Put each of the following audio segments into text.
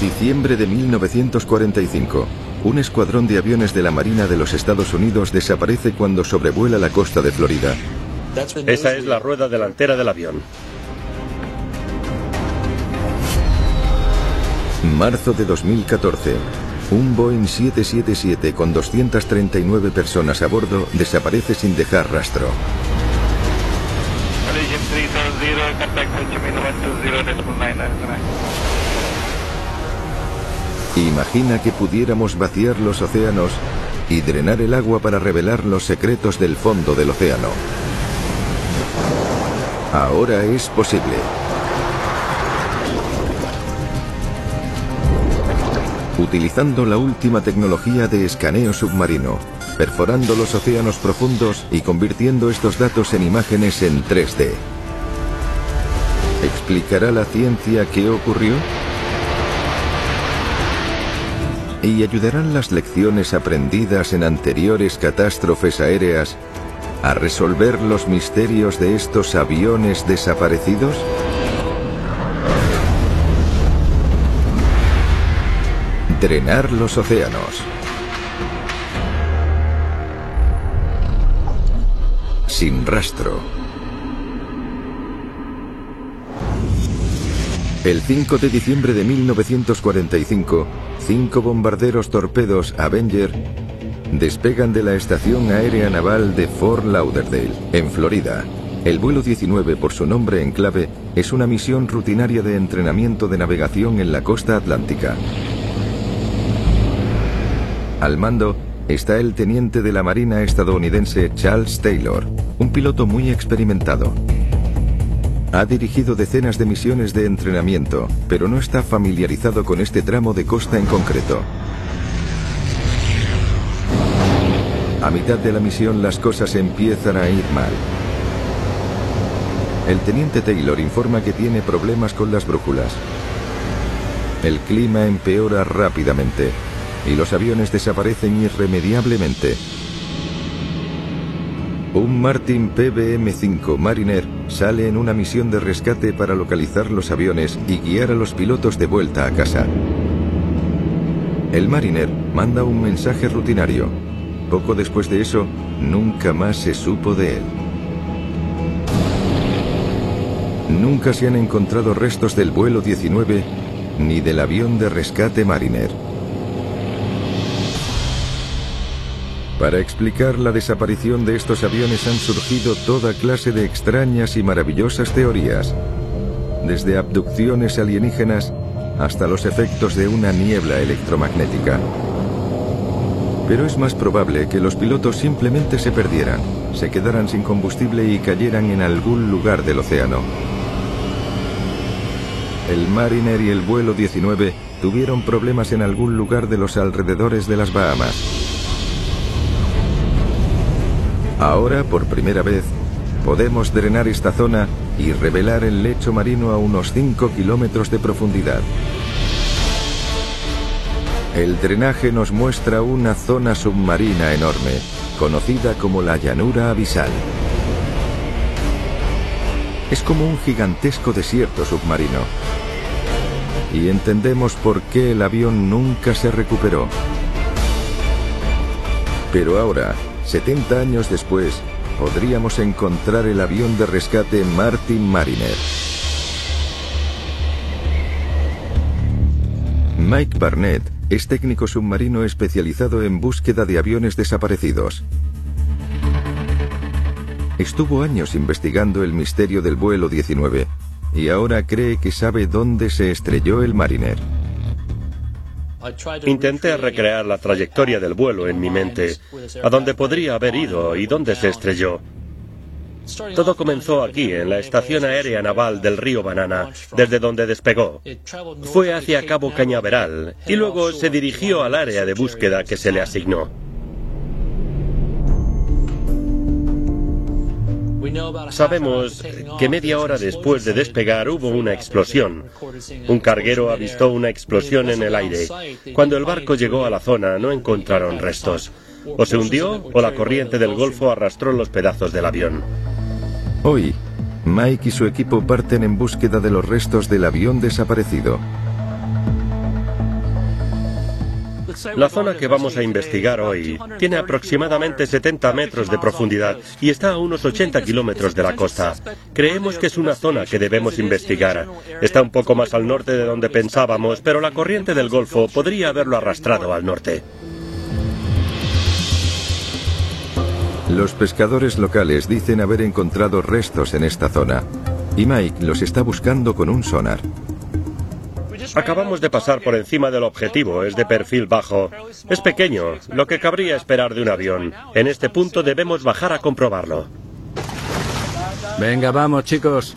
Diciembre de 1945. Un escuadrón de aviones de la Marina de los Estados Unidos desaparece cuando sobrevuela la costa de Florida. Esa es la rueda delantera del avión. Marzo de 2014. Un Boeing 777 con 239 personas a bordo desaparece sin dejar rastro. Imagina que pudiéramos vaciar los océanos y drenar el agua para revelar los secretos del fondo del océano. Ahora es posible. Utilizando la última tecnología de escaneo submarino, perforando los océanos profundos y convirtiendo estos datos en imágenes en 3D. ¿Explicará la ciencia qué ocurrió? ¿Y ayudarán las lecciones aprendidas en anteriores catástrofes aéreas a resolver los misterios de estos aviones desaparecidos? Drenar los océanos. Sin rastro. El 5 de diciembre de 1945, cinco bombarderos torpedos Avenger despegan de la Estación Aérea Naval de Fort Lauderdale, en Florida. El vuelo 19, por su nombre en clave, es una misión rutinaria de entrenamiento de navegación en la costa atlántica. Al mando está el teniente de la Marina estadounidense Charles Taylor, un piloto muy experimentado. Ha dirigido decenas de misiones de entrenamiento, pero no está familiarizado con este tramo de costa en concreto. A mitad de la misión las cosas empiezan a ir mal. El teniente Taylor informa que tiene problemas con las brújulas. El clima empeora rápidamente y los aviones desaparecen irremediablemente. Un Martin PBM-5 Mariner sale en una misión de rescate para localizar los aviones y guiar a los pilotos de vuelta a casa. El Mariner manda un mensaje rutinario. Poco después de eso, nunca más se supo de él. Nunca se han encontrado restos del vuelo 19 ni del avión de rescate Mariner. Para explicar la desaparición de estos aviones han surgido toda clase de extrañas y maravillosas teorías, desde abducciones alienígenas hasta los efectos de una niebla electromagnética. Pero es más probable que los pilotos simplemente se perdieran, se quedaran sin combustible y cayeran en algún lugar del océano. El Mariner y el vuelo 19 tuvieron problemas en algún lugar de los alrededores de las Bahamas. Ahora, por primera vez, podemos drenar esta zona y revelar el lecho marino a unos 5 kilómetros de profundidad. El drenaje nos muestra una zona submarina enorme, conocida como la llanura abisal. Es como un gigantesco desierto submarino. Y entendemos por qué el avión nunca se recuperó. Pero ahora, 70 años después, podríamos encontrar el avión de rescate Martin Mariner. Mike Barnett es técnico submarino especializado en búsqueda de aviones desaparecidos. Estuvo años investigando el misterio del vuelo 19 y ahora cree que sabe dónde se estrelló el Mariner. Intenté recrear la trayectoria del vuelo en mi mente, a dónde podría haber ido y dónde se estrelló. Todo comenzó aquí, en la Estación Aérea Naval del Río Banana, desde donde despegó. Fue hacia Cabo Cañaveral y luego se dirigió al área de búsqueda que se le asignó. Sabemos que media hora después de despegar hubo una explosión. Un carguero avistó una explosión en el aire. Cuando el barco llegó a la zona no encontraron restos. O se hundió o la corriente del Golfo arrastró los pedazos del avión. Hoy, Mike y su equipo parten en búsqueda de los restos del avión desaparecido. La zona que vamos a investigar hoy tiene aproximadamente 70 metros de profundidad y está a unos 80 kilómetros de la costa. Creemos que es una zona que debemos investigar. Está un poco más al norte de donde pensábamos, pero la corriente del Golfo podría haberlo arrastrado al norte. Los pescadores locales dicen haber encontrado restos en esta zona y Mike los está buscando con un sonar. Acabamos de pasar por encima del objetivo, es de perfil bajo. Es pequeño, lo que cabría esperar de un avión. En este punto debemos bajar a comprobarlo. Venga, vamos, chicos.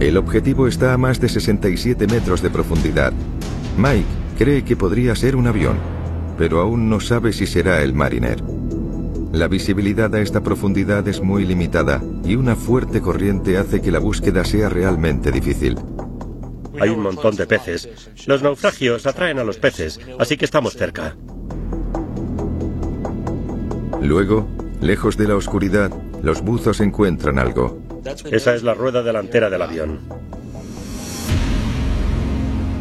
El objetivo está a más de 67 metros de profundidad. Mike cree que podría ser un avión, pero aún no sabe si será el Mariner. La visibilidad a esta profundidad es muy limitada y una fuerte corriente hace que la búsqueda sea realmente difícil. Hay un montón de peces. Los naufragios atraen a los peces, así que estamos cerca. Luego, lejos de la oscuridad, los buzos encuentran algo. Esa es la rueda delantera del avión.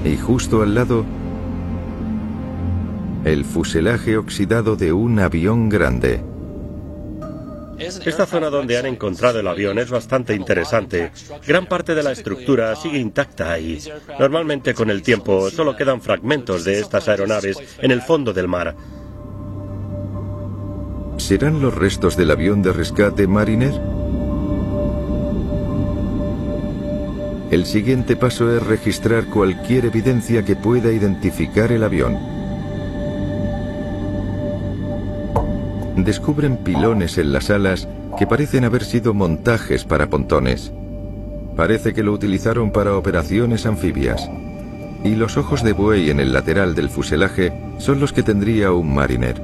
Y justo al lado, el fuselaje oxidado de un avión grande. Esta zona donde han encontrado el avión es bastante interesante. Gran parte de la estructura sigue intacta ahí. Normalmente con el tiempo solo quedan fragmentos de estas aeronaves en el fondo del mar. ¿Serán los restos del avión de rescate Mariner? El siguiente paso es registrar cualquier evidencia que pueda identificar el avión. Descubren pilones en las alas que parecen haber sido montajes para pontones. Parece que lo utilizaron para operaciones anfibias. Y los ojos de buey en el lateral del fuselaje son los que tendría un mariner.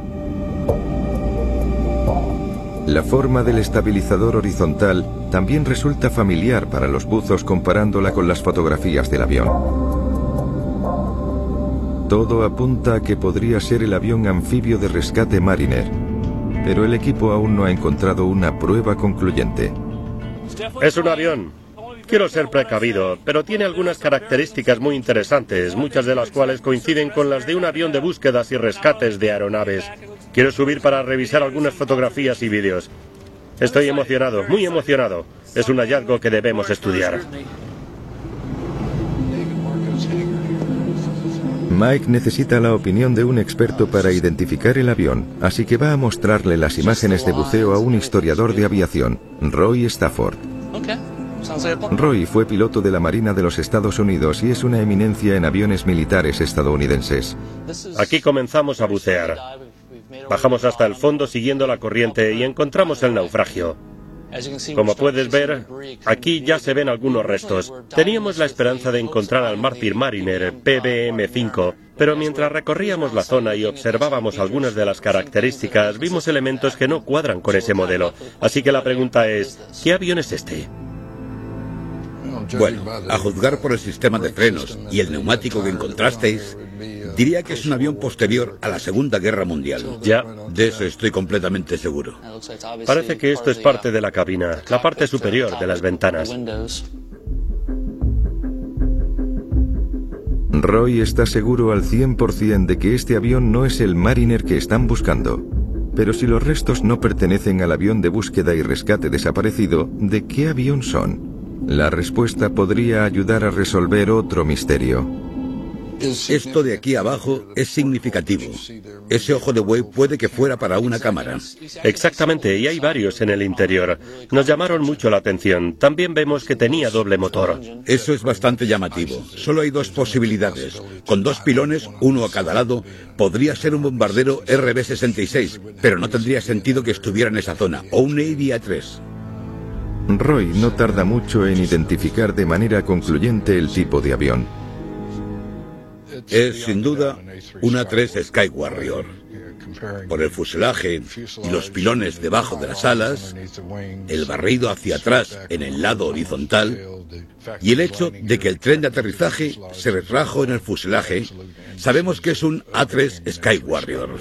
La forma del estabilizador horizontal también resulta familiar para los buzos comparándola con las fotografías del avión. Todo apunta a que podría ser el avión anfibio de rescate Mariner, pero el equipo aún no ha encontrado una prueba concluyente. Es un avión. Quiero ser precavido, pero tiene algunas características muy interesantes, muchas de las cuales coinciden con las de un avión de búsquedas y rescates de aeronaves. Quiero subir para revisar algunas fotografías y vídeos. Estoy emocionado, muy emocionado. Es un hallazgo que debemos estudiar. Mike necesita la opinión de un experto para identificar el avión, así que va a mostrarle las imágenes de buceo a un historiador de aviación, Roy Stafford. Roy fue piloto de la Marina de los Estados Unidos y es una eminencia en aviones militares estadounidenses. Aquí comenzamos a bucear. Bajamos hasta el fondo siguiendo la corriente y encontramos el naufragio. Como puedes ver, aquí ya se ven algunos restos. Teníamos la esperanza de encontrar al mártir Mariner PBM-5, pero mientras recorríamos la zona y observábamos algunas de las características, vimos elementos que no cuadran con ese modelo. Así que la pregunta es, ¿qué avión es este? Bueno, a juzgar por el sistema de frenos y el neumático que encontrasteis, diría que es un avión posterior a la Segunda Guerra Mundial. Ya. De eso estoy completamente seguro. Parece que esto es parte de la cabina, la parte superior de las ventanas. Roy está seguro al 100% de que este avión no es el Mariner que están buscando. Pero si los restos no pertenecen al avión de búsqueda y rescate desaparecido, ¿de qué avión son? La respuesta podría ayudar a resolver otro misterio. Esto de aquí abajo es significativo. Ese ojo de buey puede que fuera para una cámara. Exactamente, y hay varios en el interior. Nos llamaron mucho la atención. También vemos que tenía doble motor. Eso es bastante llamativo. Solo hay dos posibilidades. Con dos pilones, uno a cada lado, podría ser un bombardero RB-66, pero no tendría sentido que estuviera en esa zona, o un Navy A-3. Roy no tarda mucho en identificar de manera concluyente el tipo de avión. Es sin duda una 3 Sky Warrior. Por el fuselaje y los pilones debajo de las alas, el barrido hacia atrás en el lado horizontal y el hecho de que el tren de aterrizaje se retrajo en el fuselaje, sabemos que es un A3 Sky Warrior.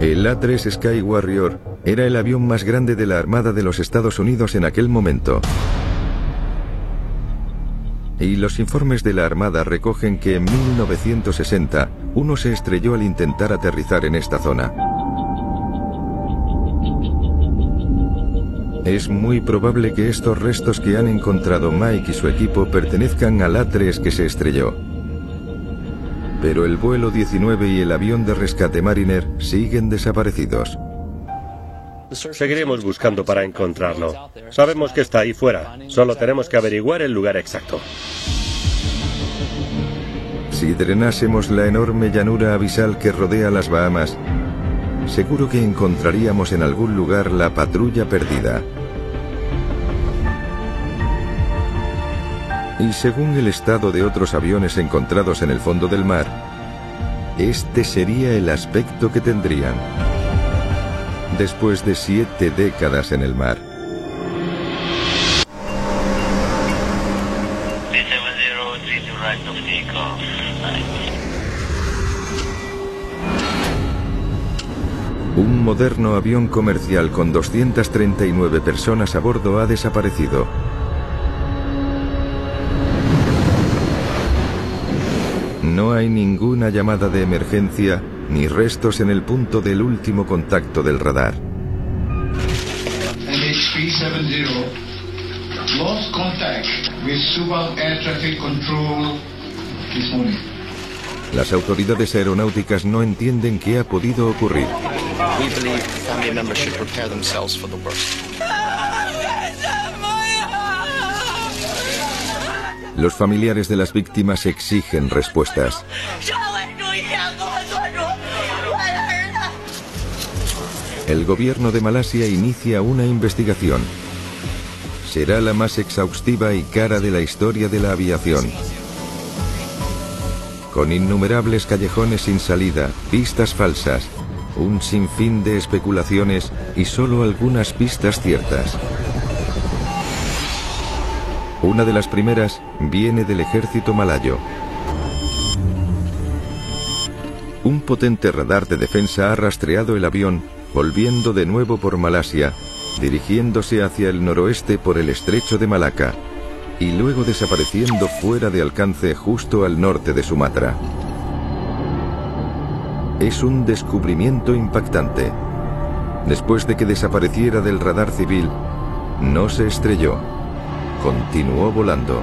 El A3 Sky Warrior era el avión más grande de la Armada de los Estados Unidos en aquel momento. Y los informes de la Armada recogen que en 1960 uno se estrelló al intentar aterrizar en esta zona. Es muy probable que estos restos que han encontrado Mike y su equipo pertenezcan al A3 que se estrelló. Pero el vuelo 19 y el avión de rescate Mariner siguen desaparecidos. Seguiremos buscando para encontrarlo. Sabemos que está ahí fuera. Solo tenemos que averiguar el lugar exacto. Si drenásemos la enorme llanura abisal que rodea las Bahamas, seguro que encontraríamos en algún lugar la patrulla perdida. Y según el estado de otros aviones encontrados en el fondo del mar, este sería el aspecto que tendrían después de siete décadas en el mar. Un moderno avión comercial con 239 personas a bordo ha desaparecido. Hay ninguna llamada de emergencia ni restos en el punto del último contacto del radar. Las autoridades aeronáuticas no entienden qué ha podido ocurrir. Los familiares de las víctimas exigen respuestas. El gobierno de Malasia inicia una investigación. Será la más exhaustiva y cara de la historia de la aviación. Con innumerables callejones sin salida, pistas falsas, un sinfín de especulaciones y solo algunas pistas ciertas. Una de las primeras viene del ejército malayo. Un potente radar de defensa ha rastreado el avión volviendo de nuevo por Malasia, dirigiéndose hacia el noroeste por el estrecho de Malaca y luego desapareciendo fuera de alcance justo al norte de Sumatra. Es un descubrimiento impactante. Después de que desapareciera del radar civil, no se estrelló, continuó volando.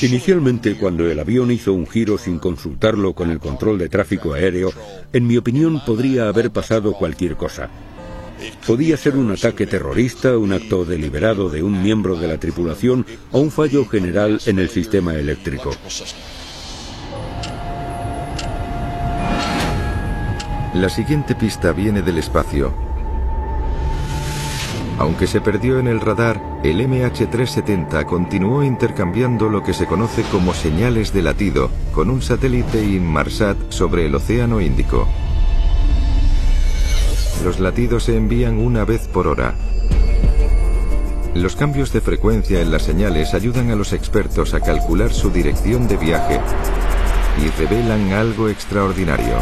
Inicialmente, cuando el avión hizo un giro sin consultarlo con el control de tráfico aéreo, en mi opinión podría haber pasado cualquier cosa. Podía ser un ataque terrorista, un acto deliberado de un miembro de la tripulación o un fallo general en el sistema eléctrico. La siguiente pista viene del espacio. Aunque se perdió en el radar, el MH370 continuó intercambiando lo que se conoce como señales de latido con un satélite Inmarsat sobre el Océano Índico. Los latidos se envían una vez por hora. Los cambios de frecuencia en las señales ayudan a los expertos a calcular su dirección de viaje y revelan algo extraordinario.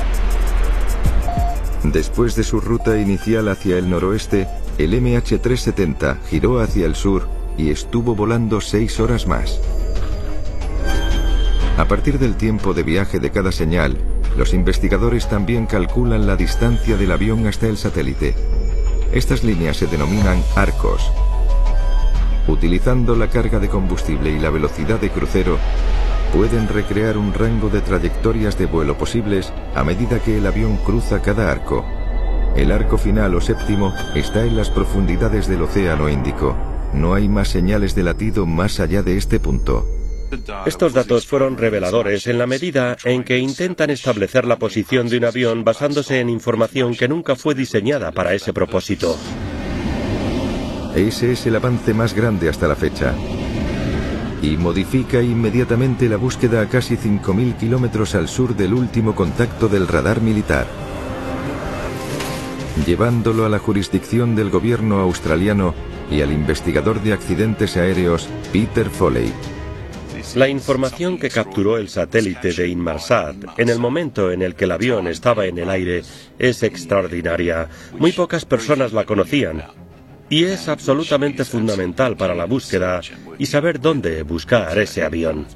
Después de su ruta inicial hacia el noroeste, el MH370 giró hacia el sur y estuvo volando seis horas más. A partir del tiempo de viaje de cada señal, los investigadores también calculan la distancia del avión hasta el satélite. Estas líneas se denominan arcos. Utilizando la carga de combustible y la velocidad de crucero, pueden recrear un rango de trayectorias de vuelo posibles a medida que el avión cruza cada arco. El arco final o séptimo está en las profundidades del Océano Índico. No hay más señales de latido más allá de este punto. Estos datos fueron reveladores en la medida en que intentan establecer la posición de un avión basándose en información que nunca fue diseñada para ese propósito. Ese es el avance más grande hasta la fecha. Y modifica inmediatamente la búsqueda a casi 5.000 kilómetros al sur del último contacto del radar militar llevándolo a la jurisdicción del gobierno australiano y al investigador de accidentes aéreos Peter Foley. La información que capturó el satélite de Inmarsat en el momento en el que el avión estaba en el aire es extraordinaria. Muy pocas personas la conocían. Y es absolutamente fundamental para la búsqueda y saber dónde buscar ese avión.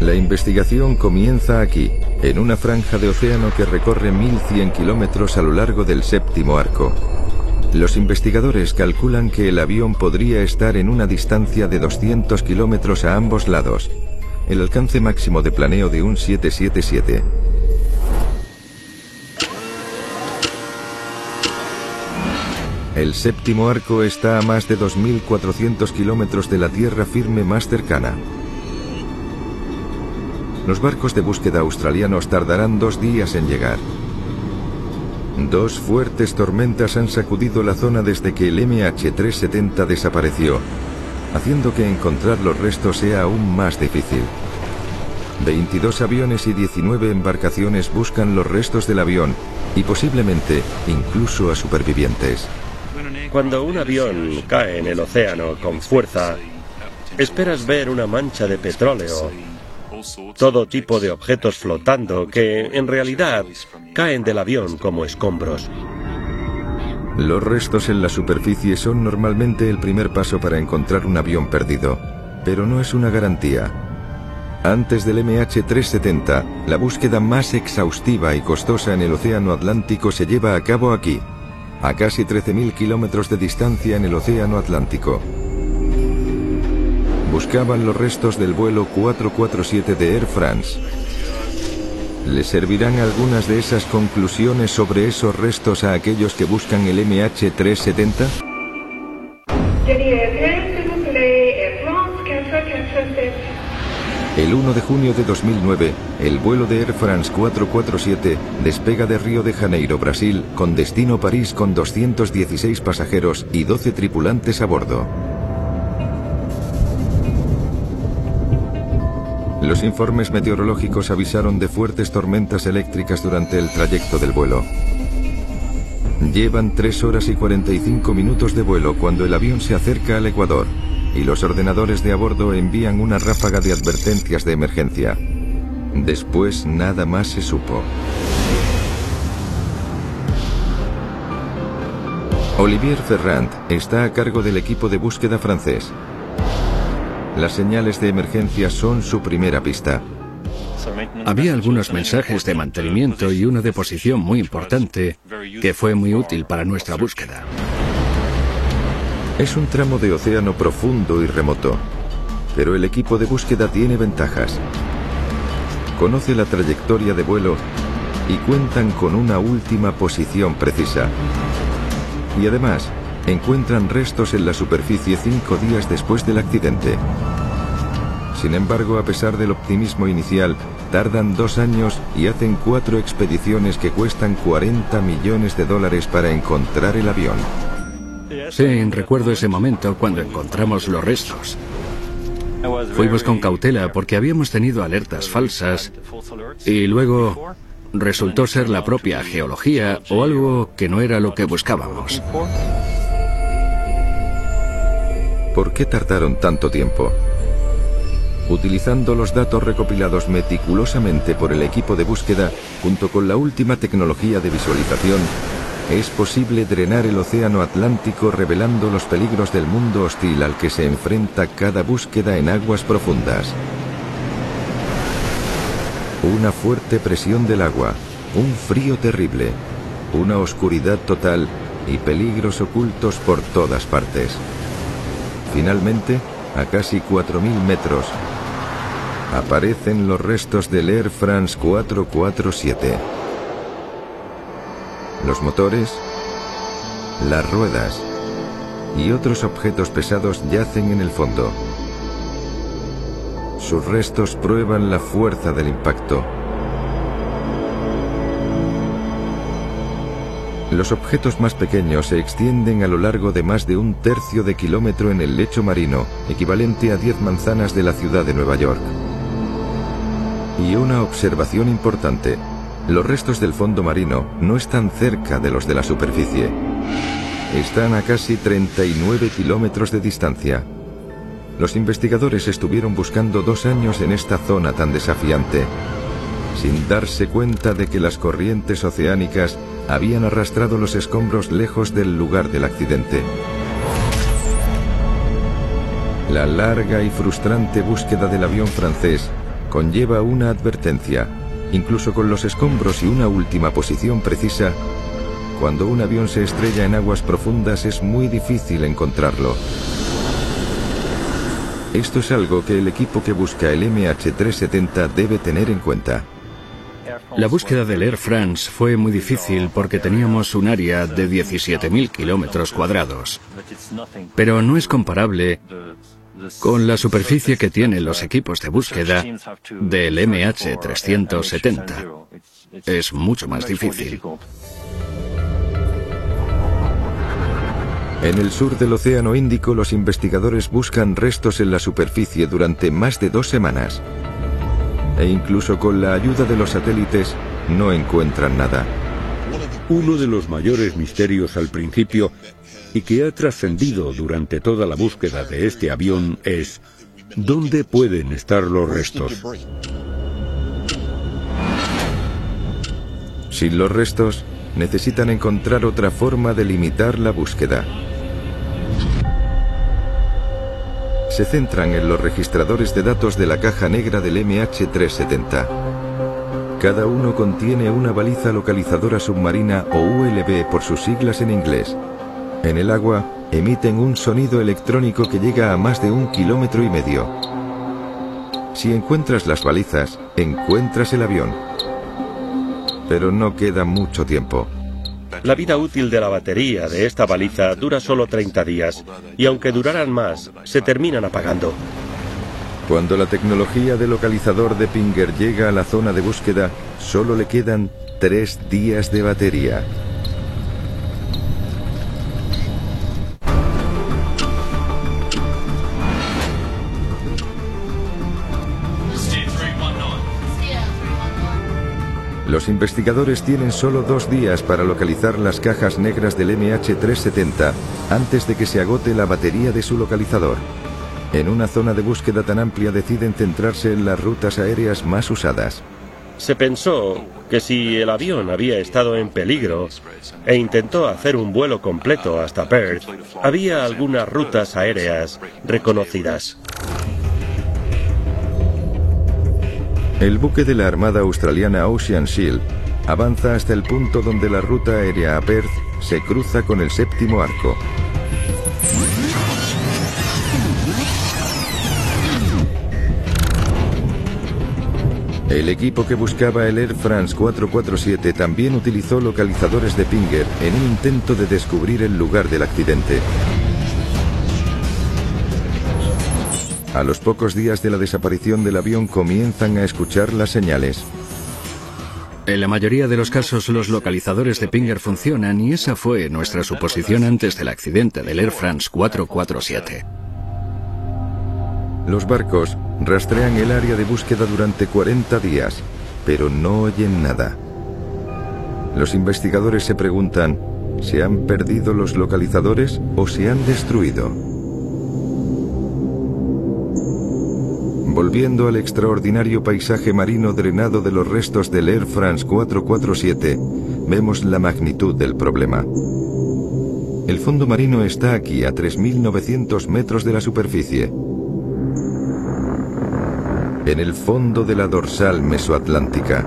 La investigación comienza aquí, en una franja de océano que recorre 1.100 kilómetros a lo largo del séptimo arco. Los investigadores calculan que el avión podría estar en una distancia de 200 kilómetros a ambos lados, el alcance máximo de planeo de un 777. El séptimo arco está a más de 2.400 kilómetros de la tierra firme más cercana. Los barcos de búsqueda australianos tardarán dos días en llegar. Dos fuertes tormentas han sacudido la zona desde que el MH370 desapareció, haciendo que encontrar los restos sea aún más difícil. 22 aviones y 19 embarcaciones buscan los restos del avión y posiblemente incluso a supervivientes. Cuando un avión cae en el océano con fuerza, esperas ver una mancha de petróleo, todo tipo de objetos flotando que en realidad caen del avión como escombros. Los restos en la superficie son normalmente el primer paso para encontrar un avión perdido, pero no es una garantía. Antes del MH370, la búsqueda más exhaustiva y costosa en el Océano Atlántico se lleva a cabo aquí, a casi 13.000 kilómetros de distancia en el Océano Atlántico. Buscaban los restos del vuelo 447 de Air France. ¿Les servirán algunas de esas conclusiones sobre esos restos a aquellos que buscan el MH370? El 1 de junio de 2009, el vuelo de Air France 447 despega de Río de Janeiro, Brasil, con destino París con 216 pasajeros y 12 tripulantes a bordo. Los informes meteorológicos avisaron de fuertes tormentas eléctricas durante el trayecto del vuelo. Llevan 3 horas y 45 minutos de vuelo cuando el avión se acerca al Ecuador y los ordenadores de a bordo envían una ráfaga de advertencias de emergencia. Después nada más se supo. Olivier Ferrand está a cargo del equipo de búsqueda francés. Las señales de emergencia son su primera pista. Había algunos mensajes de mantenimiento y una de posición muy importante que fue muy útil para nuestra búsqueda. Es un tramo de océano profundo y remoto, pero el equipo de búsqueda tiene ventajas. Conoce la trayectoria de vuelo y cuentan con una última posición precisa. Y además, encuentran restos en la superficie cinco días después del accidente. Sin embargo, a pesar del optimismo inicial, tardan dos años y hacen cuatro expediciones que cuestan 40 millones de dólares para encontrar el avión. Sí, recuerdo ese momento cuando encontramos los restos. Fuimos con cautela porque habíamos tenido alertas falsas y luego resultó ser la propia geología o algo que no era lo que buscábamos. ¿Por qué tardaron tanto tiempo? Utilizando los datos recopilados meticulosamente por el equipo de búsqueda, junto con la última tecnología de visualización, es posible drenar el océano Atlántico revelando los peligros del mundo hostil al que se enfrenta cada búsqueda en aguas profundas. Una fuerte presión del agua, un frío terrible, una oscuridad total y peligros ocultos por todas partes. Finalmente, a casi 4.000 metros, aparecen los restos del Air France 447 los motores, las ruedas y otros objetos pesados yacen en el fondo. Sus restos prueban la fuerza del impacto. Los objetos más pequeños se extienden a lo largo de más de un tercio de kilómetro en el lecho marino, equivalente a 10 manzanas de la ciudad de Nueva York. Y una observación importante, los restos del fondo marino no están cerca de los de la superficie. Están a casi 39 kilómetros de distancia. Los investigadores estuvieron buscando dos años en esta zona tan desafiante. sin darse cuenta de que las corrientes oceánicas habían arrastrado los escombros lejos del lugar del accidente. La larga y frustrante búsqueda del avión francés conlleva una advertencia. Incluso con los escombros y una última posición precisa, cuando un avión se estrella en aguas profundas es muy difícil encontrarlo. Esto es algo que el equipo que busca el MH370 debe tener en cuenta. La búsqueda del Air France fue muy difícil porque teníamos un área de 17.000 kilómetros cuadrados. Pero no es comparable con la superficie que tienen los equipos de búsqueda del MH370. Es mucho más difícil. En el sur del Océano Índico los investigadores buscan restos en la superficie durante más de dos semanas. E incluso con la ayuda de los satélites no encuentran nada. Uno de los mayores misterios al principio y que ha trascendido durante toda la búsqueda de este avión es ¿dónde pueden estar los restos? Sin los restos, necesitan encontrar otra forma de limitar la búsqueda. Se centran en los registradores de datos de la caja negra del MH370. Cada uno contiene una baliza localizadora submarina o ULB por sus siglas en inglés. En el agua emiten un sonido electrónico que llega a más de un kilómetro y medio. Si encuentras las balizas, encuentras el avión. Pero no queda mucho tiempo. La vida útil de la batería de esta baliza dura solo 30 días y aunque duraran más, se terminan apagando. Cuando la tecnología de localizador de Pinger llega a la zona de búsqueda, solo le quedan tres días de batería. Los investigadores tienen solo dos días para localizar las cajas negras del MH370 antes de que se agote la batería de su localizador. En una zona de búsqueda tan amplia deciden centrarse en las rutas aéreas más usadas. Se pensó que si el avión había estado en peligro e intentó hacer un vuelo completo hasta Perth, había algunas rutas aéreas reconocidas. El buque de la Armada Australiana Ocean Shield avanza hasta el punto donde la ruta aérea a Perth se cruza con el séptimo arco. El equipo que buscaba el Air France 447 también utilizó localizadores de Pinger en un intento de descubrir el lugar del accidente. A los pocos días de la desaparición del avión comienzan a escuchar las señales. En la mayoría de los casos los localizadores de Pinger funcionan y esa fue nuestra suposición antes del accidente del Air France 447. Los barcos rastrean el área de búsqueda durante 40 días, pero no oyen nada. Los investigadores se preguntan, ¿se han perdido los localizadores o se han destruido? Volviendo al extraordinario paisaje marino drenado de los restos del Air France 447, vemos la magnitud del problema. El fondo marino está aquí a 3.900 metros de la superficie. En el fondo de la dorsal mesoatlántica.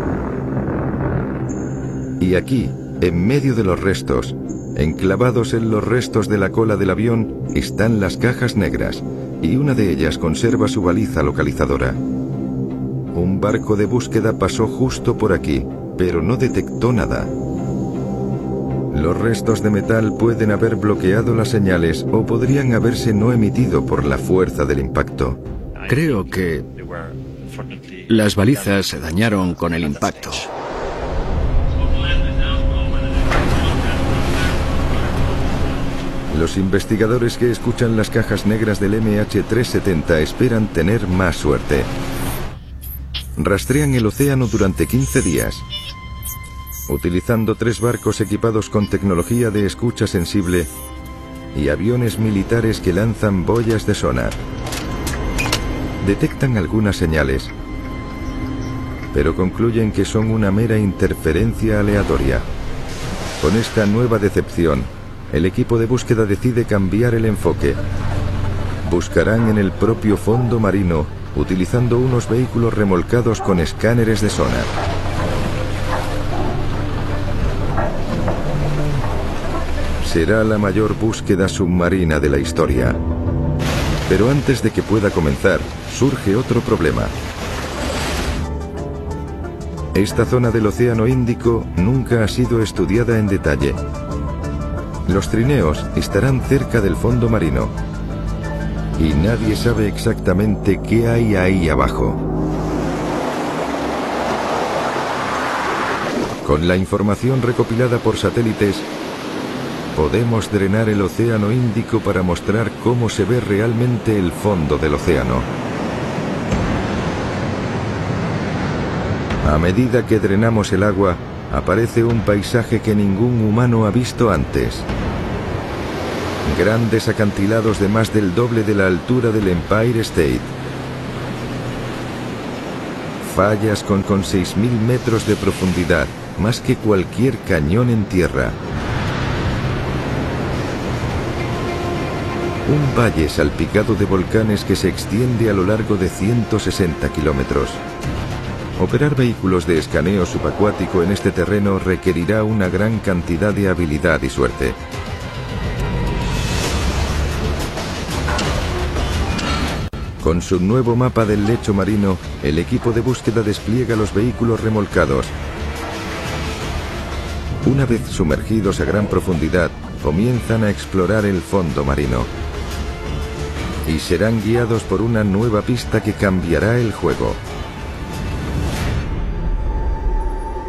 Y aquí, en medio de los restos, enclavados en los restos de la cola del avión, están las cajas negras, y una de ellas conserva su baliza localizadora. Un barco de búsqueda pasó justo por aquí, pero no detectó nada. Los restos de metal pueden haber bloqueado las señales o podrían haberse no emitido por la fuerza del impacto. Creo que las balizas se dañaron con el impacto. Los investigadores que escuchan las cajas negras del MH370 esperan tener más suerte. Rastrean el océano durante 15 días, utilizando tres barcos equipados con tecnología de escucha sensible y aviones militares que lanzan boyas de sonar. Detectan algunas señales, pero concluyen que son una mera interferencia aleatoria. Con esta nueva decepción, el equipo de búsqueda decide cambiar el enfoque. Buscarán en el propio fondo marino utilizando unos vehículos remolcados con escáneres de sonar. Será la mayor búsqueda submarina de la historia. Pero antes de que pueda comenzar, surge otro problema. Esta zona del Océano Índico nunca ha sido estudiada en detalle. Los trineos estarán cerca del fondo marino, y nadie sabe exactamente qué hay ahí abajo. Con la información recopilada por satélites, podemos drenar el Océano Índico para mostrar cómo se ve realmente el fondo del océano. A medida que drenamos el agua, aparece un paisaje que ningún humano ha visto antes. Grandes acantilados de más del doble de la altura del Empire State. Fallas con, con 6.000 metros de profundidad, más que cualquier cañón en tierra. Un valle salpicado de volcanes que se extiende a lo largo de 160 kilómetros. Operar vehículos de escaneo subacuático en este terreno requerirá una gran cantidad de habilidad y suerte. Con su nuevo mapa del lecho marino, el equipo de búsqueda despliega los vehículos remolcados. Una vez sumergidos a gran profundidad, comienzan a explorar el fondo marino. Y serán guiados por una nueva pista que cambiará el juego.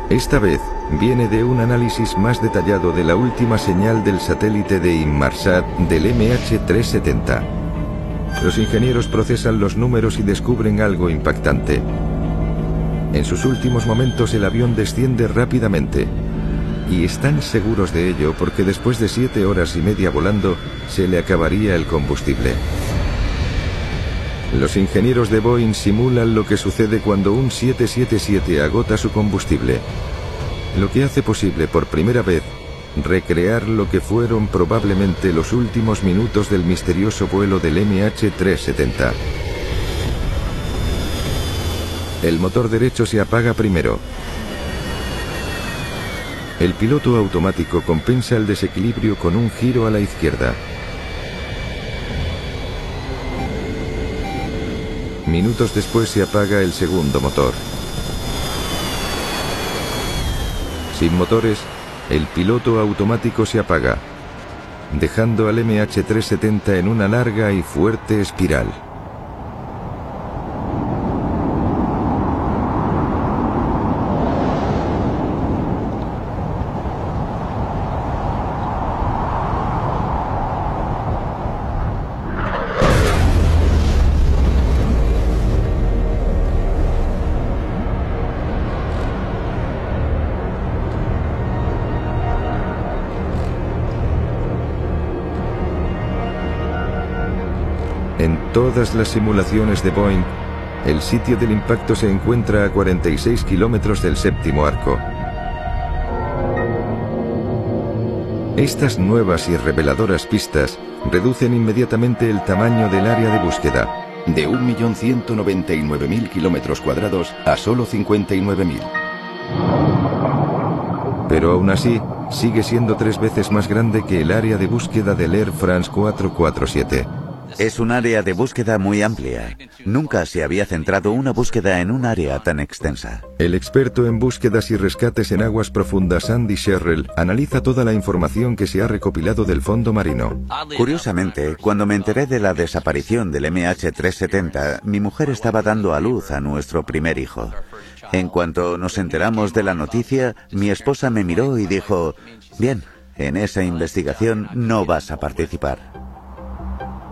Esta vez viene de un análisis más detallado de la última señal del satélite de Inmarsat del MH370. Los ingenieros procesan los números y descubren algo impactante. En sus últimos momentos el avión desciende rápidamente. Y están seguros de ello porque después de siete horas y media volando, se le acabaría el combustible. Los ingenieros de Boeing simulan lo que sucede cuando un 777 agota su combustible, lo que hace posible por primera vez recrear lo que fueron probablemente los últimos minutos del misterioso vuelo del MH370. El motor derecho se apaga primero. El piloto automático compensa el desequilibrio con un giro a la izquierda. Minutos después se apaga el segundo motor. Sin motores, el piloto automático se apaga, dejando al MH370 en una larga y fuerte espiral. Todas las simulaciones de Boeing, el sitio del impacto se encuentra a 46 kilómetros del séptimo arco. Estas nuevas y reveladoras pistas reducen inmediatamente el tamaño del área de búsqueda, de 1.199.000 kilómetros cuadrados a solo 59.000. Pero aún así, sigue siendo tres veces más grande que el área de búsqueda del Air France 447. Es un área de búsqueda muy amplia. Nunca se había centrado una búsqueda en un área tan extensa. El experto en búsquedas y rescates en aguas profundas Andy Sherrill analiza toda la información que se ha recopilado del fondo marino. Curiosamente, cuando me enteré de la desaparición del MH370, mi mujer estaba dando a luz a nuestro primer hijo. En cuanto nos enteramos de la noticia, mi esposa me miró y dijo, bien, en esa investigación no vas a participar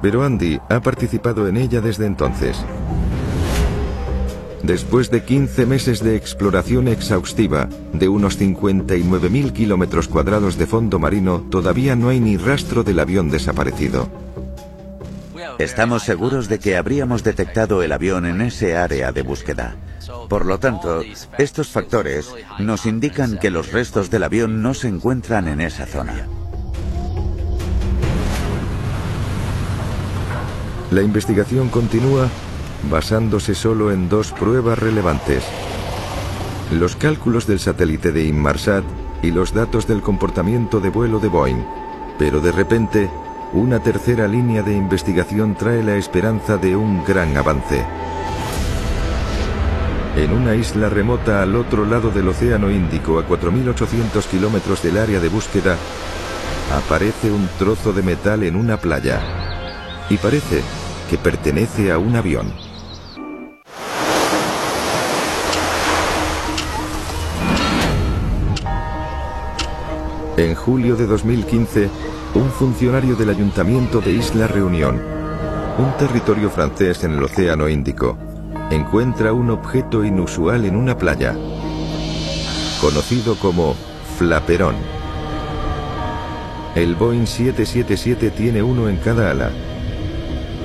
pero Andy ha participado en ella desde entonces. Después de 15 meses de exploración exhaustiva de unos 59.000 kilómetros cuadrados de fondo marino, todavía no hay ni rastro del avión desaparecido. Estamos seguros de que habríamos detectado el avión en ese área de búsqueda. Por lo tanto, estos factores nos indican que los restos del avión no se encuentran en esa zona. La investigación continúa basándose solo en dos pruebas relevantes. Los cálculos del satélite de Inmarsat y los datos del comportamiento de vuelo de Boeing. Pero de repente, una tercera línea de investigación trae la esperanza de un gran avance. En una isla remota al otro lado del Océano Índico, a 4.800 kilómetros del área de búsqueda, aparece un trozo de metal en una playa. Y parece que pertenece a un avión. En julio de 2015, un funcionario del ayuntamiento de Isla Reunión, un territorio francés en el Océano Índico, encuentra un objeto inusual en una playa, conocido como flaperón. El Boeing 777 tiene uno en cada ala.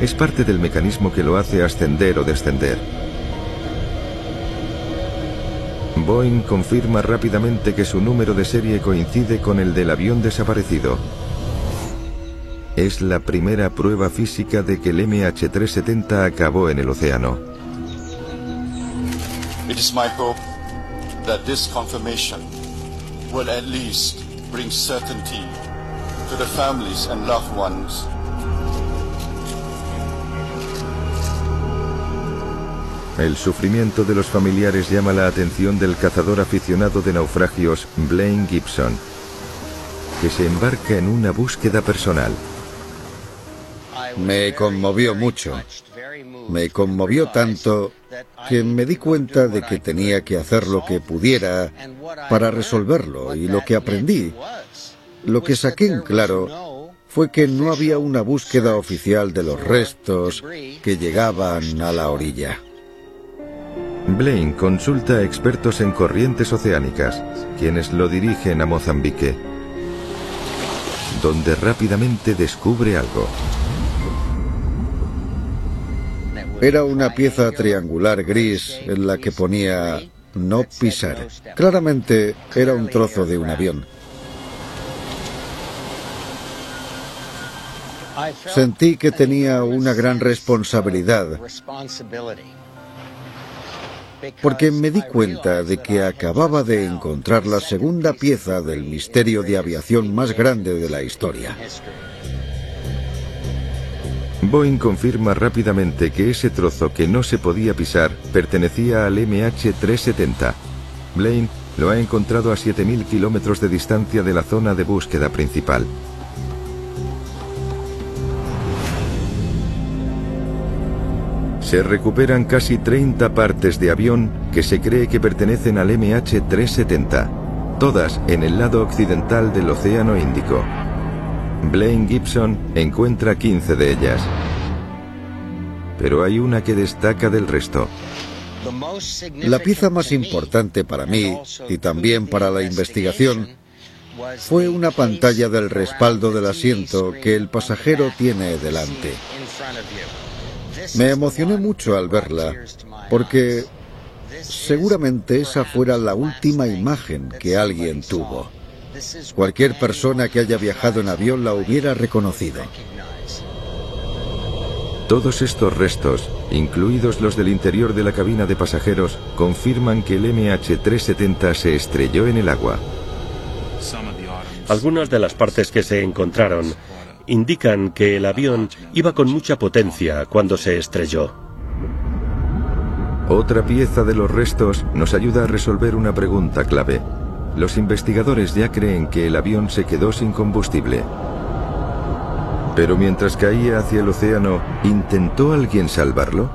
Es parte del mecanismo que lo hace ascender o descender. Boeing confirma rápidamente que su número de serie coincide con el del avión desaparecido. Es la primera prueba física de que el MH370 acabó en el océano. It is my hope that this confirmation will at least bring certainty to the families and loved ones El sufrimiento de los familiares llama la atención del cazador aficionado de naufragios Blaine Gibson, que se embarca en una búsqueda personal. Me conmovió mucho. Me conmovió tanto que me di cuenta de que tenía que hacer lo que pudiera para resolverlo y lo que aprendí, lo que saqué en claro fue que no había una búsqueda oficial de los restos que llegaban a la orilla. Blaine consulta a expertos en corrientes oceánicas, quienes lo dirigen a Mozambique, donde rápidamente descubre algo. Era una pieza triangular gris en la que ponía no pisar. Claramente era un trozo de un avión. Sentí que tenía una gran responsabilidad porque me di cuenta de que acababa de encontrar la segunda pieza del misterio de aviación más grande de la historia. Boeing confirma rápidamente que ese trozo que no se podía pisar pertenecía al MH370. Blaine lo ha encontrado a 7.000 kilómetros de distancia de la zona de búsqueda principal. Se recuperan casi 30 partes de avión que se cree que pertenecen al MH370, todas en el lado occidental del Océano Índico. Blaine Gibson encuentra 15 de ellas. Pero hay una que destaca del resto. La pieza más importante para mí y también para la investigación fue una pantalla del respaldo del asiento que el pasajero tiene delante. Me emocioné mucho al verla, porque seguramente esa fuera la última imagen que alguien tuvo. Cualquier persona que haya viajado en avión la hubiera reconocido. Todos estos restos, incluidos los del interior de la cabina de pasajeros, confirman que el MH370 se estrelló en el agua. Algunas de las partes que se encontraron indican que el avión iba con mucha potencia cuando se estrelló. Otra pieza de los restos nos ayuda a resolver una pregunta clave. Los investigadores ya creen que el avión se quedó sin combustible. Pero mientras caía hacia el océano, ¿intentó alguien salvarlo?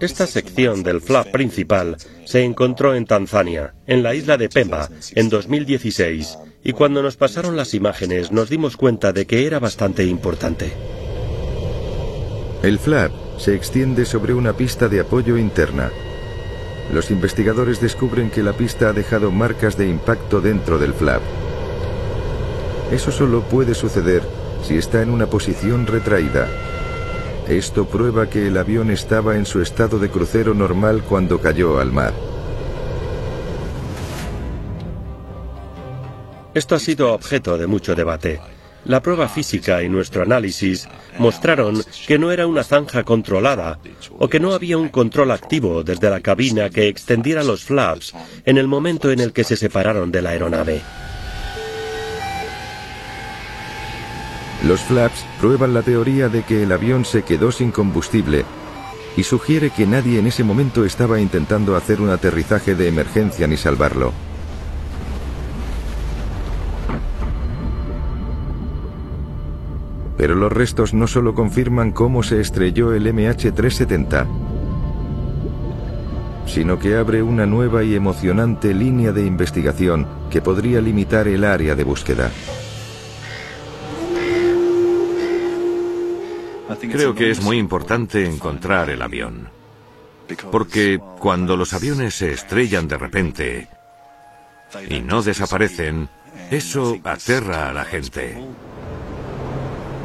Esta sección del flap principal se encontró en Tanzania, en la isla de Pemba, en 2016, y cuando nos pasaron las imágenes nos dimos cuenta de que era bastante importante. El flap se extiende sobre una pista de apoyo interna. Los investigadores descubren que la pista ha dejado marcas de impacto dentro del flap. Eso solo puede suceder si está en una posición retraída. Esto prueba que el avión estaba en su estado de crucero normal cuando cayó al mar. Esto ha sido objeto de mucho debate. La prueba física y nuestro análisis mostraron que no era una zanja controlada o que no había un control activo desde la cabina que extendiera los flaps en el momento en el que se separaron de la aeronave. Los flaps prueban la teoría de que el avión se quedó sin combustible y sugiere que nadie en ese momento estaba intentando hacer un aterrizaje de emergencia ni salvarlo. Pero los restos no solo confirman cómo se estrelló el MH370, sino que abre una nueva y emocionante línea de investigación que podría limitar el área de búsqueda. Creo que es muy importante encontrar el avión. Porque cuando los aviones se estrellan de repente y no desaparecen, eso aterra a la gente.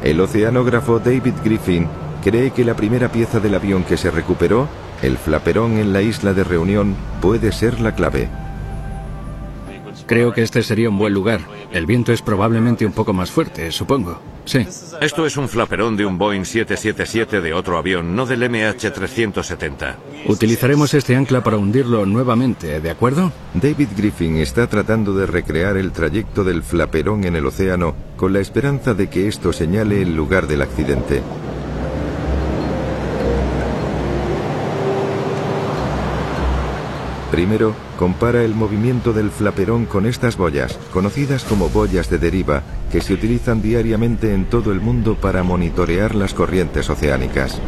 El oceanógrafo David Griffin cree que la primera pieza del avión que se recuperó, el flaperón en la isla de Reunión, puede ser la clave. Creo que este sería un buen lugar. El viento es probablemente un poco más fuerte, supongo. Sí. Esto es un flaperón de un Boeing 777 de otro avión, no del MH370. Utilizaremos este ancla para hundirlo nuevamente, ¿de acuerdo? David Griffin está tratando de recrear el trayecto del flaperón en el océano con la esperanza de que esto señale el lugar del accidente. Primero, compara el movimiento del flaperón con estas boyas, conocidas como boyas de deriva, que se utilizan diariamente en todo el mundo para monitorear las corrientes oceánicas.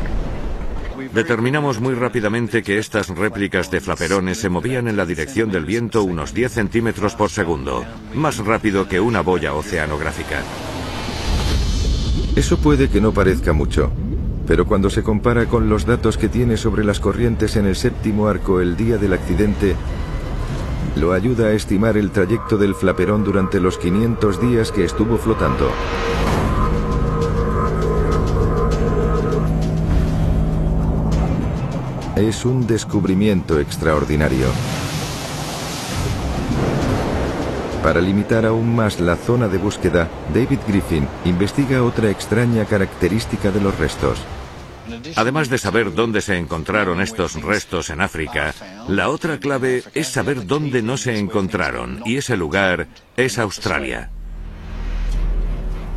Determinamos muy rápidamente que estas réplicas de flaperones se movían en la dirección del viento unos 10 centímetros por segundo, más rápido que una boya oceanográfica. Eso puede que no parezca mucho, pero cuando se compara con los datos que tiene sobre las corrientes en el séptimo arco el día del accidente, lo ayuda a estimar el trayecto del flaperón durante los 500 días que estuvo flotando. Es un descubrimiento extraordinario. Para limitar aún más la zona de búsqueda, David Griffin investiga otra extraña característica de los restos. Además de saber dónde se encontraron estos restos en África, la otra clave es saber dónde no se encontraron, y ese lugar es Australia.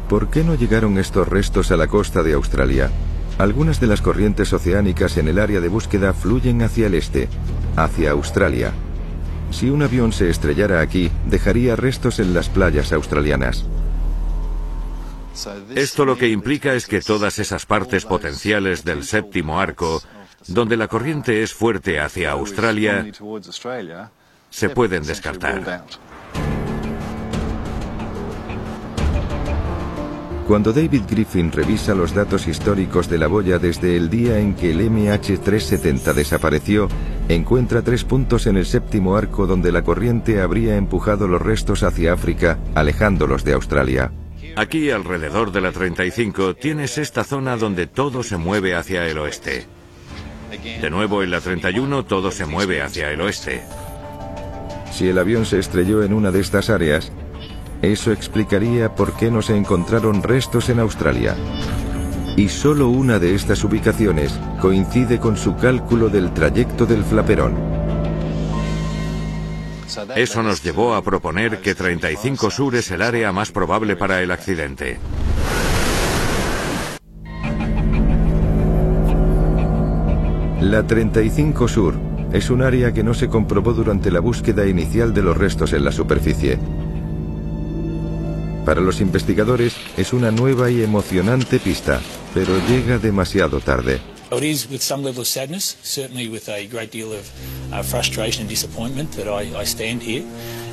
¿Por qué no llegaron estos restos a la costa de Australia? Algunas de las corrientes oceánicas en el área de búsqueda fluyen hacia el este, hacia Australia. Si un avión se estrellara aquí, dejaría restos en las playas australianas. Esto lo que implica es que todas esas partes potenciales del séptimo arco, donde la corriente es fuerte hacia Australia, se pueden descartar. Cuando David Griffin revisa los datos históricos de la boya desde el día en que el MH370 desapareció, encuentra tres puntos en el séptimo arco donde la corriente habría empujado los restos hacia África, alejándolos de Australia. Aquí, alrededor de la 35, tienes esta zona donde todo se mueve hacia el oeste. De nuevo, en la 31, todo se mueve hacia el oeste. Si el avión se estrelló en una de estas áreas, eso explicaría por qué no se encontraron restos en Australia. Y solo una de estas ubicaciones coincide con su cálculo del trayecto del flaperón. Eso nos llevó a proponer que 35 Sur es el área más probable para el accidente. La 35 Sur es un área que no se comprobó durante la búsqueda inicial de los restos en la superficie. Para los investigadores es una nueva y emocionante pista, pero llega demasiado tarde. It is with some level of sadness, certainly with a great deal of uh, frustration and disappointment that I, I stand here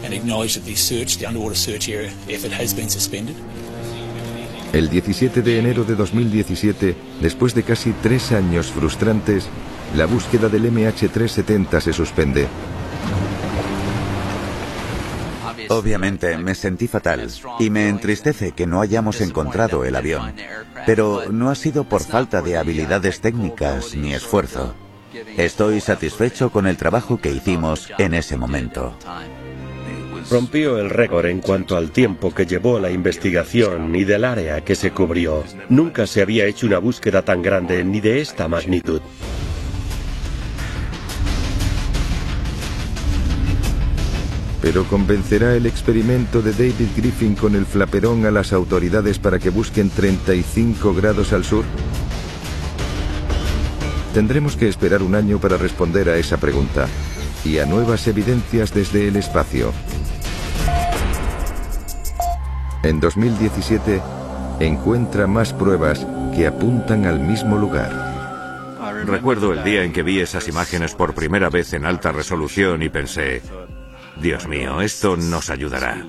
and acknowledge that the search, the underwater search area effort has been suspended. El 17 de enero de 2017, después de casi tres años frustrantes, la búsqueda del MH370 se suspende. Obviamente me sentí fatal y me entristece que no hayamos encontrado el avión, pero no ha sido por falta de habilidades técnicas ni esfuerzo. Estoy satisfecho con el trabajo que hicimos en ese momento. Rompió el récord en cuanto al tiempo que llevó la investigación y del área que se cubrió. Nunca se había hecho una búsqueda tan grande ni de esta magnitud. Pero convencerá el experimento de David Griffin con el flaperón a las autoridades para que busquen 35 grados al sur? Tendremos que esperar un año para responder a esa pregunta y a nuevas evidencias desde el espacio. En 2017 encuentra más pruebas que apuntan al mismo lugar. Recuerdo el día en que vi esas imágenes por primera vez en alta resolución y pensé, Dios mío, esto nos ayudará.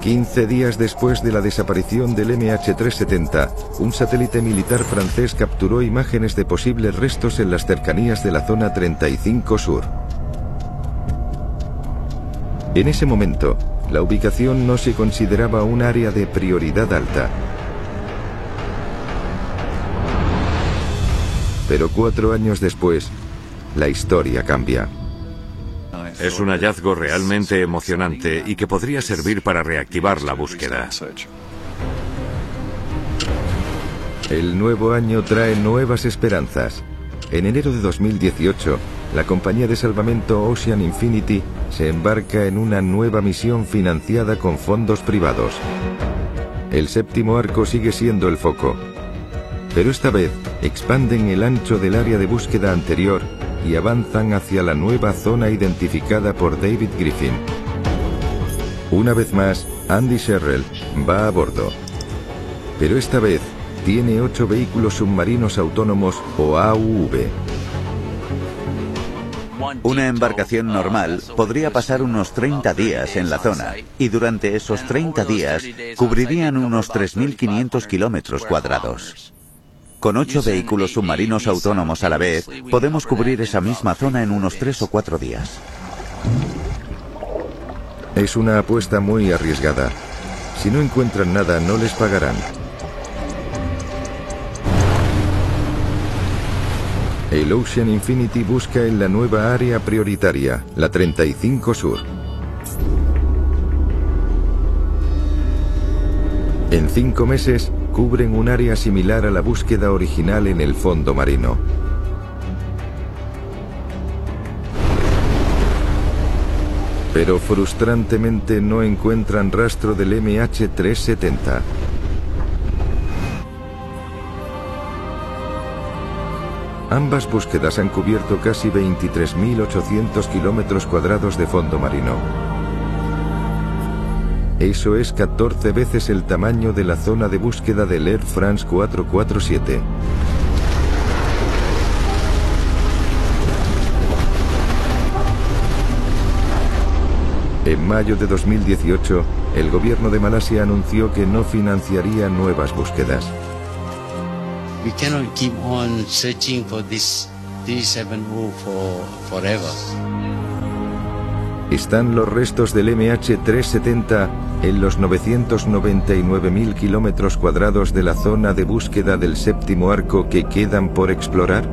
15 días después de la desaparición del MH370, un satélite militar francés capturó imágenes de posibles restos en las cercanías de la zona 35 Sur. En ese momento, la ubicación no se consideraba un área de prioridad alta. Pero cuatro años después, la historia cambia. Es un hallazgo realmente emocionante y que podría servir para reactivar la búsqueda. El nuevo año trae nuevas esperanzas. En enero de 2018, la compañía de salvamento Ocean Infinity se embarca en una nueva misión financiada con fondos privados. El séptimo arco sigue siendo el foco, pero esta vez expanden el ancho del área de búsqueda anterior y avanzan hacia la nueva zona identificada por David Griffin. Una vez más, Andy Sherrill va a bordo. Pero esta vez tiene ocho vehículos submarinos autónomos o AUV. Una embarcación normal podría pasar unos 30 días en la zona y durante esos 30 días cubrirían unos 3.500 kilómetros cuadrados. Con ocho vehículos submarinos autónomos a la vez, podemos cubrir esa misma zona en unos tres o cuatro días. Es una apuesta muy arriesgada. Si no encuentran nada, no les pagarán. El Ocean Infinity busca en la nueva área prioritaria, la 35 Sur. En cinco meses, cubren un área similar a la búsqueda original en el fondo marino. Pero frustrantemente no encuentran rastro del MH370. Ambas búsquedas han cubierto casi 23.800 kilómetros cuadrados de fondo marino. Eso es 14 veces el tamaño de la zona de búsqueda del Air France 447. En mayo de 2018, el gobierno de Malasia anunció que no financiaría nuevas búsquedas. We cannot keep on searching for this 370 for forever. Están los restos del MH370 en los 999.000 kilómetros cuadrados de la zona de búsqueda del séptimo arco que quedan por explorar?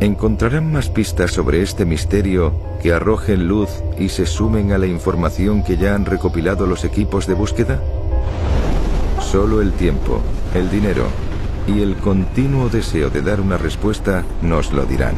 ¿Encontrarán más pistas sobre este misterio que arrojen luz y se sumen a la información que ya han recopilado los equipos de búsqueda? Solo el tiempo, el dinero y el continuo deseo de dar una respuesta nos lo dirán.